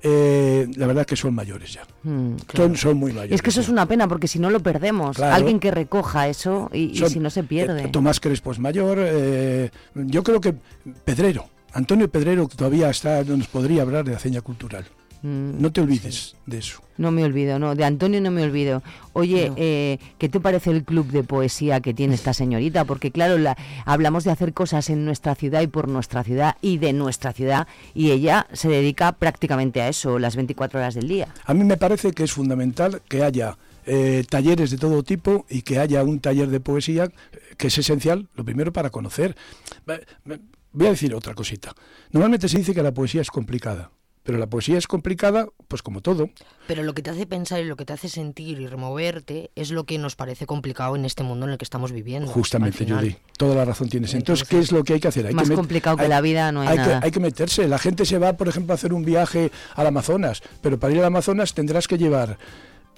Eh, la verdad que son mayores ya. Mm, Son, son muy mayores. Es que eso es una pena porque si no lo perdemos. Claro. Alguien que recoja eso y, si no se pierde. eh, Tomás Crespo es mayor. eh, yo creo que Pedrero, Antonio Pedrero, que todavía está, nos podría hablar de aceña cultural. Mm, No te olvides de eso. No me olvido, no, de Antonio no me olvido. Oye, eh, ¿qué te parece el club de poesía que tiene esta señorita? Porque claro, la, hablamos de hacer cosas en nuestra ciudad y por nuestra ciudad y de nuestra ciudad y ella se dedica prácticamente a eso las 24 horas del día. A mí me parece que es fundamental que haya eh, talleres de todo tipo y que haya un taller de poesía que es esencial, lo primero para conocer. Voy a decir otra cosita. Normalmente se dice que la poesía es complicada, pero la poesía es complicada, pues como todo. Pero lo que te hace pensar y lo que te hace sentir y removerte es lo que nos parece complicado en este mundo en el que estamos viviendo. Justamente. Judy. Toda la razón tienes. Entonces, ¿qué es lo que hay que hacer? Hay Más que complicado que la vida no hay hay nada. Que, hay que meterse. La gente se va, por ejemplo, a hacer un viaje al Amazonas, pero para ir al Amazonas tendrás que llevar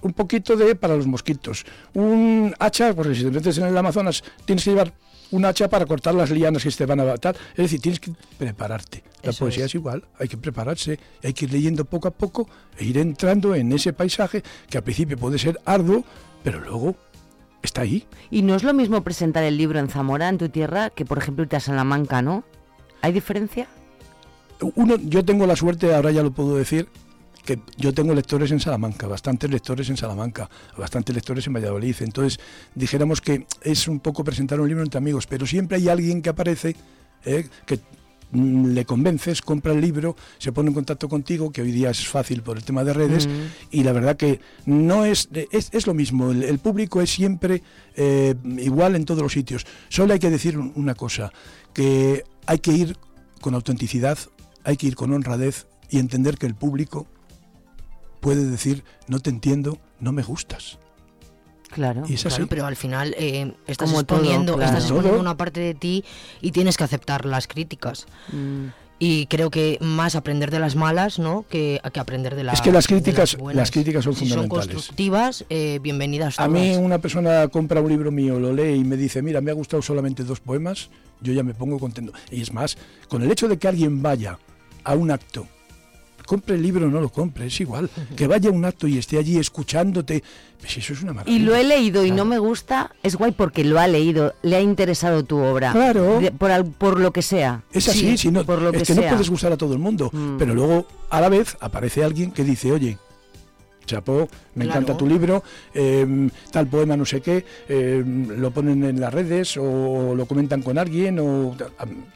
un poquito de para los mosquitos, un hacha, porque si te metes en el Amazonas tienes que llevar un hacha para cortar las lianas que se te van a matar. Es decir, tienes que prepararte. La Eso poesía es. es. igual, hay que prepararse, hay que ir leyendo poco a poco e ir entrando en ese paisaje que al principio puede ser arduo, pero luego está ahí. Y no es lo mismo presentar el libro en Zamora, en tu tierra, que por ejemplo irte a Salamanca, ¿no? ¿Hay diferencia? Uno, yo tengo la suerte, ahora ya lo puedo decir, que yo tengo lectores en Salamanca, bastantes lectores en Salamanca, bastantes lectores en Valladolid. Entonces, dijéramos que es un poco presentar un libro entre amigos, pero siempre hay alguien que aparece eh, que le convences, compra el libro, se pone en contacto contigo, que hoy día es fácil por el tema de redes, Mm. y la verdad que no es, es, es lo mismo, el, el público es siempre eh, igual en todos los sitios. Solo hay que decir un- una cosa, que hay que ir con autenticidad, hay que ir con honradez y entender que el público puede decir, no te entiendo, no me gustas. Claro. Y es así. Claro, pero al final eh, estás Como todo, exponiendo, claro. estás exponiendo una parte de ti y tienes que aceptar las críticas. Mm. Y creo que más aprender de las malas, ¿no? Que, que aprender de las Es que las críticas, buenas. las críticas son si son fundamentales. constructivas, eh, bienvenidas A todas. mí una persona compra un libro mío, lo lee y me dice, mira, me ha gustado solamente dos poemas, yo ya me pongo contento. Y es más, con el hecho de que alguien vaya a un acto, compre el libro o no lo compre, es igual, que vaya a un acto y esté allí escuchándote, pues eso es una maravilla. Y lo he leído y no me gusta, es guay porque lo ha leído, le ha interesado tu obra. Claro. De- por, al- por lo que sea. Es así, si no, por lo es que, que, no puedes gustar a todo el mundo, Mm. pero luego a la vez aparece alguien que dice, oye, chapó, me Claro. encanta tu libro, eh, tal poema no sé qué, eh, lo ponen en las redes o lo comentan con alguien o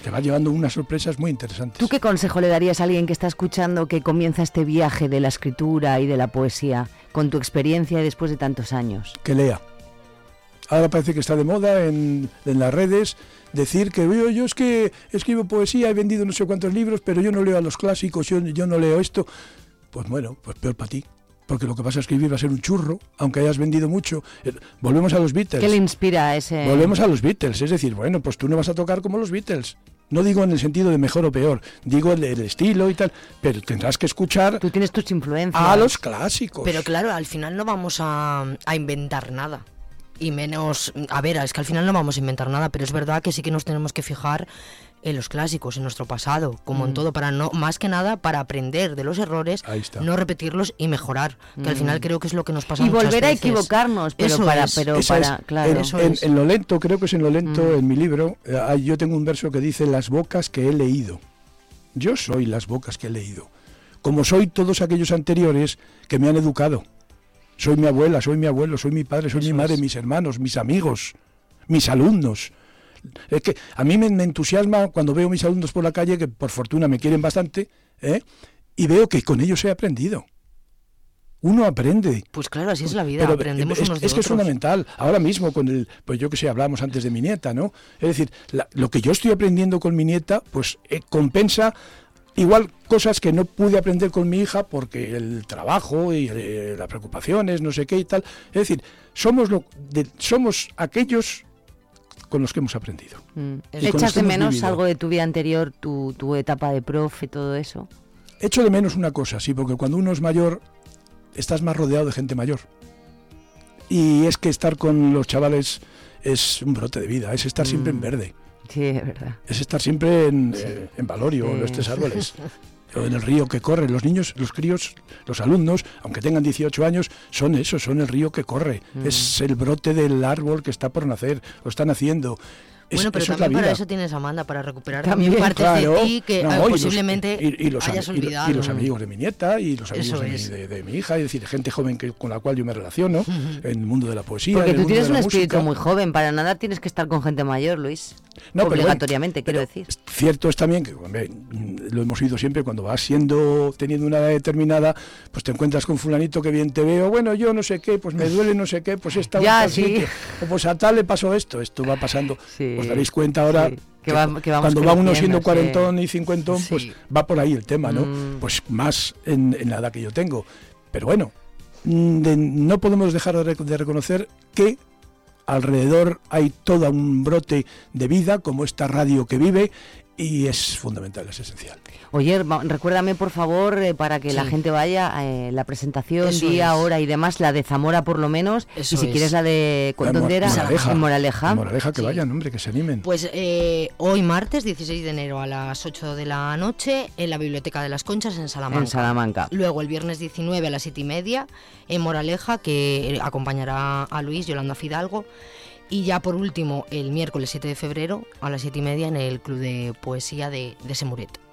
te va llevando unas sorpresas muy interesantes. ¿Tú qué consejo le darías a alguien que está escuchando que comienza este viaje de la escritura y de la poesía con tu experiencia después de tantos años? Que lea. Ahora parece que está de moda en, en las redes decir que yo, yo es que escribo poesía, he vendido no sé cuántos libros, pero yo no leo a los clásicos, yo, yo no leo esto. Pues bueno, pues peor para ti. Porque lo que vas a escribir va a ser un churro, aunque hayas vendido mucho. Eh, Volvemos a los Beatles. ¿Qué le inspira a ese...? Volvemos a los Beatles, es decir, bueno, pues tú no vas a tocar como los Beatles. No digo en el sentido de mejor o peor, digo el, el estilo y tal, pero tendrás que escuchar Tú tienes tus influencias. a los clásicos. Pero claro, al final no vamos a, a inventar nada. Y menos, a ver, es que al final no vamos a inventar nada, pero es verdad que sí que nos tenemos que fijar en los clásicos, en nuestro pasado, como en Mm. todo, para no, más que nada para aprender de los errores, Ahí está. no repetirlos y mejorar. Que al Mm. final creo que es lo que nos pasa Y muchas volver a veces. equivocarnos, pero Eso para- es. pero Esa para, es- claro. en, Eso en- es. en lo lento, creo que es en lo lento, Mm. en mi libro, eh, yo tengo un verso que dice las bocas que he leído. Yo soy las bocas que he leído. Como soy todos aquellos anteriores que me han educado. Soy mi abuela, soy mi abuelo, soy mi padre, soy mi madre, mis hermanos, mis amigos, mis alumnos. Es que a mí me, me entusiasma cuando veo mis alumnos por la calle, que por fortuna me quieren bastante, ¿eh? y veo que con ellos he aprendido. Uno aprende. Pues claro, así es la vida, Pero aprendemos es, unos de es que es fundamental. Ahora mismo con el, pues yo que sé, hablamos antes de mi nieta, ¿no? Es decir, la- lo que yo estoy aprendiendo con mi nieta, pues eh, compensa igual cosas que no pude aprender con mi hija porque el trabajo y eh, las preocupaciones, no sé qué y tal. Es decir, somos lo, de- somos aquellos con los que hemos aprendido. Mm. ¿Echas de menos vivido. algo de tu vida anterior, tu, tu etapa de profe, todo eso? Echo de menos una cosa, sí, porque cuando uno es mayor, estás más rodeado de gente mayor. Y es que estar con los chavales es un brote de vida, es estar siempre en Mm. verde, Sí, es verdad. es estar siempre en, eh, en Valorio, en los Sí. tres árboles, (laughs) o en el río que corre. Los niños, los críos, los alumnos, aunque tengan 18 años, son eso, son el río que corre. Mm. Es el brote del árbol que está por nacer, lo están haciendo. Bueno, pero también para eso tienes a Amanda, para recuperar También, también, partes Claro, de ti que no, y los- posiblemente y, y los, hayas olvidado. y los amigos de mi nieta y los amigos de mi, de, de mi hija, es decir, gente joven que, con la cual yo me relaciono en el mundo de la poesía. Porque en el tú mundo tienes de un espíritu muy joven, para nada tienes que estar con gente mayor, Luis. No, pero Obligatoriamente, quiero decir. Cierto es también que hombre, mm, lo hemos oído siempre, cuando vas siendo, teniendo una edad determinada, pues te encuentras con fulanito que bien te veo, bueno, yo no sé qué, pues me duele no sé qué, pues esta Ya, sí. o pues a tal le pasó esto, esto va pasando. Sí, Os daréis cuenta ahora sí, que va- que vamos cuando va uno siendo cuarentón y cincuentón, Sí. pues va por ahí el tema, ¿no? Mm. Pues más en, en la edad que yo tengo. Pero bueno, mm, de- no podemos dejar de reconocer que alrededor hay todo un brote de vida, como esta radio que vive, y es fundamental, es esencial. Oye, recuérdame por favor, eh, para que la gente vaya, eh, la presentación, Eso día, es. hora y demás, la de Zamora por lo menos, Eso y si es. quieres la de... ¿Dónde era? Moraleja. En Moraleja. En Moraleja, que Sí. vayan, hombre, que se animen. Pues eh, hoy martes 16 de enero a las 8 de la noche en la Biblioteca de las Conchas en Salamanca. En Salamanca. Luego el viernes 19 a las 7 y media en Moraleja, que eh, acompañará a Luis, Yolanda Fidalgo. Y ya por último, el miércoles 7 de febrero a las 7 y media en el Club de Poesía de, de Semuret.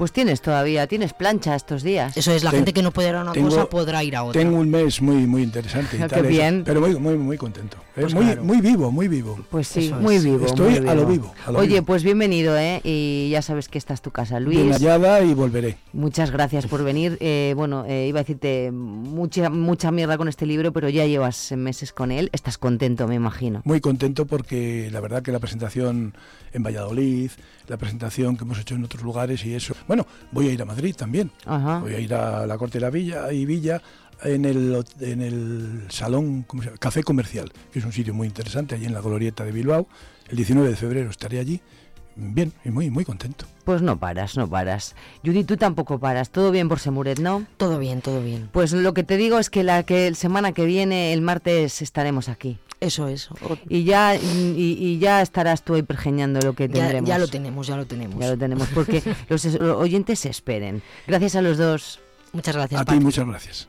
Pues tienes todavía, tienes plancha estos días. Eso es, la Ten- gente que no puede ir a una tengo- cosa podrá ir a otra. Tengo un mes muy muy interesante y Qué tal, bien. pero muy muy muy contento. ¿eh? Pues muy claro. muy vivo, muy vivo. Pues sí, Eso muy es. vivo. Estoy muy a lo vivo, a lo Oye, vivo. pues bienvenido, ¿eh? Y ya sabes que esta es tu casa, Bien Luis. hallada y volveré. Muchas gracias por venir. Eh, bueno, eh, iba a decirte mucha, mucha mierda con este libro, pero ya llevas meses con él. Estás contento, me imagino. Muy contento porque la verdad que la presentación en Valladolid, la presentación que hemos hecho en otros lugares y eso. Bueno, voy a ir a Madrid también. Ajá. Voy a ir a la Corte de la Villa y Villa en el, en el salón, ¿cómo se llama? Café Comercial, que es un sitio muy interesante allí en la Glorieta de Bilbao. El 19 de febrero estaré allí bien y muy, muy contento. Pues no paras, no paras. Judy, tú tampoco paras. Todo bien por Semuret, ¿no? Todo bien, todo bien. Pues lo que te digo es que la que semana que viene, el martes, estaremos aquí. Eso es. Y ya, y, y ya estarás tú ahí pergeñando lo que Ya, tendremos. ya lo tenemos, ya lo tenemos. Ya lo tenemos, porque (laughs) los oyentes se esperen. Gracias a los dos. Muchas gracias, A ti muchas gracias.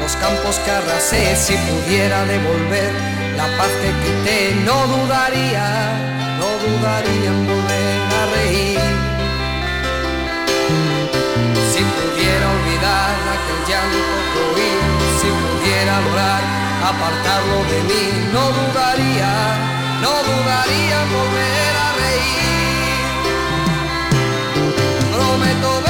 los campos que arrasé, si pudiera devolver la paz que quité, no dudaría, no dudaría en volver a reír. Si pudiera olvidar aquel llanto que oí, si pudiera lograr apartarlo de mí, no dudaría, no dudaría en volver a reír. Prometo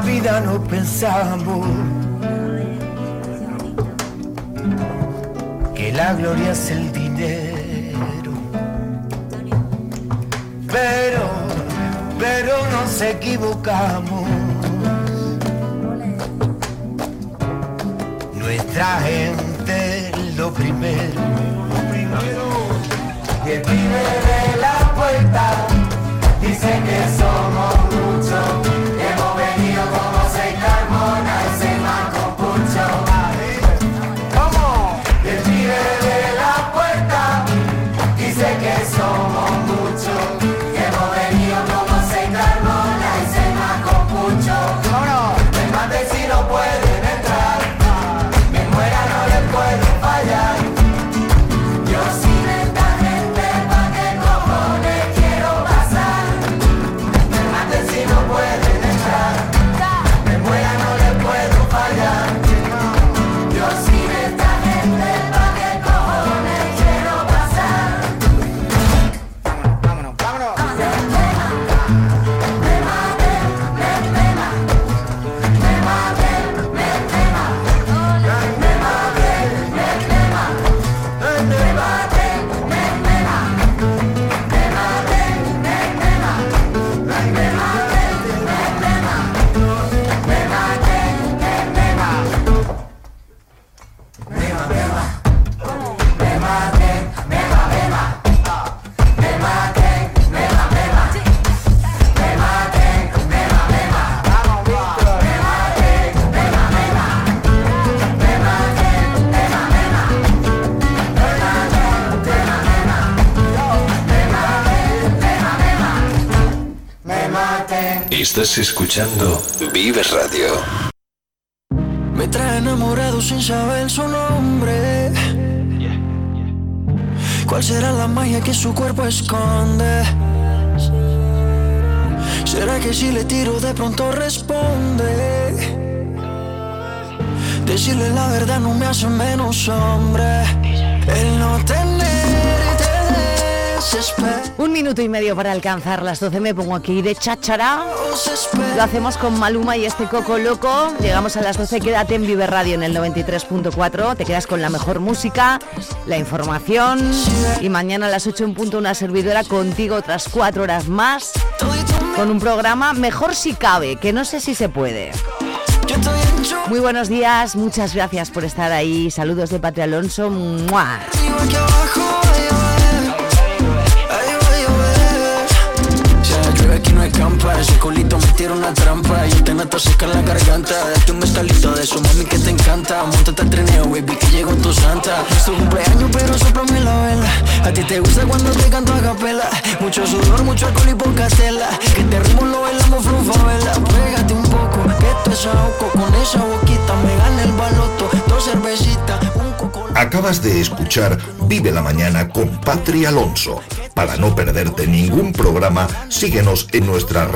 Vida no pensamos que la gloria es el dinero. Pero, pero nos equivocamos. Nuestra gente lo primero. Y el pibe de la puerta dice que somos Estás escuchando Vive Radio. Me trae enamorado sin saber su nombre. ¿Cuál será la magia que su cuerpo esconde? ¿Será que si le tiro de pronto responde? Decirle la verdad no me hace menos hombre. El no desespera. Un minuto y medio para alcanzar las 12. Me pongo aquí de cháchara. Lo hacemos con Maluma y este Coco Loco. Llegamos a las 12. Quédate en Vive Radio en el 93.4. Te quedas con la mejor música, la información. Y mañana a las 8 en punto una servidora contigo otras 4 horas más. Con un programa mejor si cabe, que no sé si se puede. Muy buenos días, muchas gracias por estar ahí. Saludos de Patria Alonso. ¡Mua! Aquí campa Ese culito me tira una trampa. Yo te noto seca en la garganta. Date un estalito de su mami que te encanta. Montate al trineo, baby, que llegó tu santa. Es tu cumpleaños, pero soplame la vela. A ti te gusta cuando te canto a capela. Mucho sudor, mucho alcohol y poca tela. Que te ritmo lo bailamos vela Pégate un poco, que te saoco Con esa boquita me gana el baloto. Dos cervecitas, un coco. Acabas de escuchar Vive la Mañana con Patri Alonso. Para no perderte ningún programa, síguenos en nuestras redes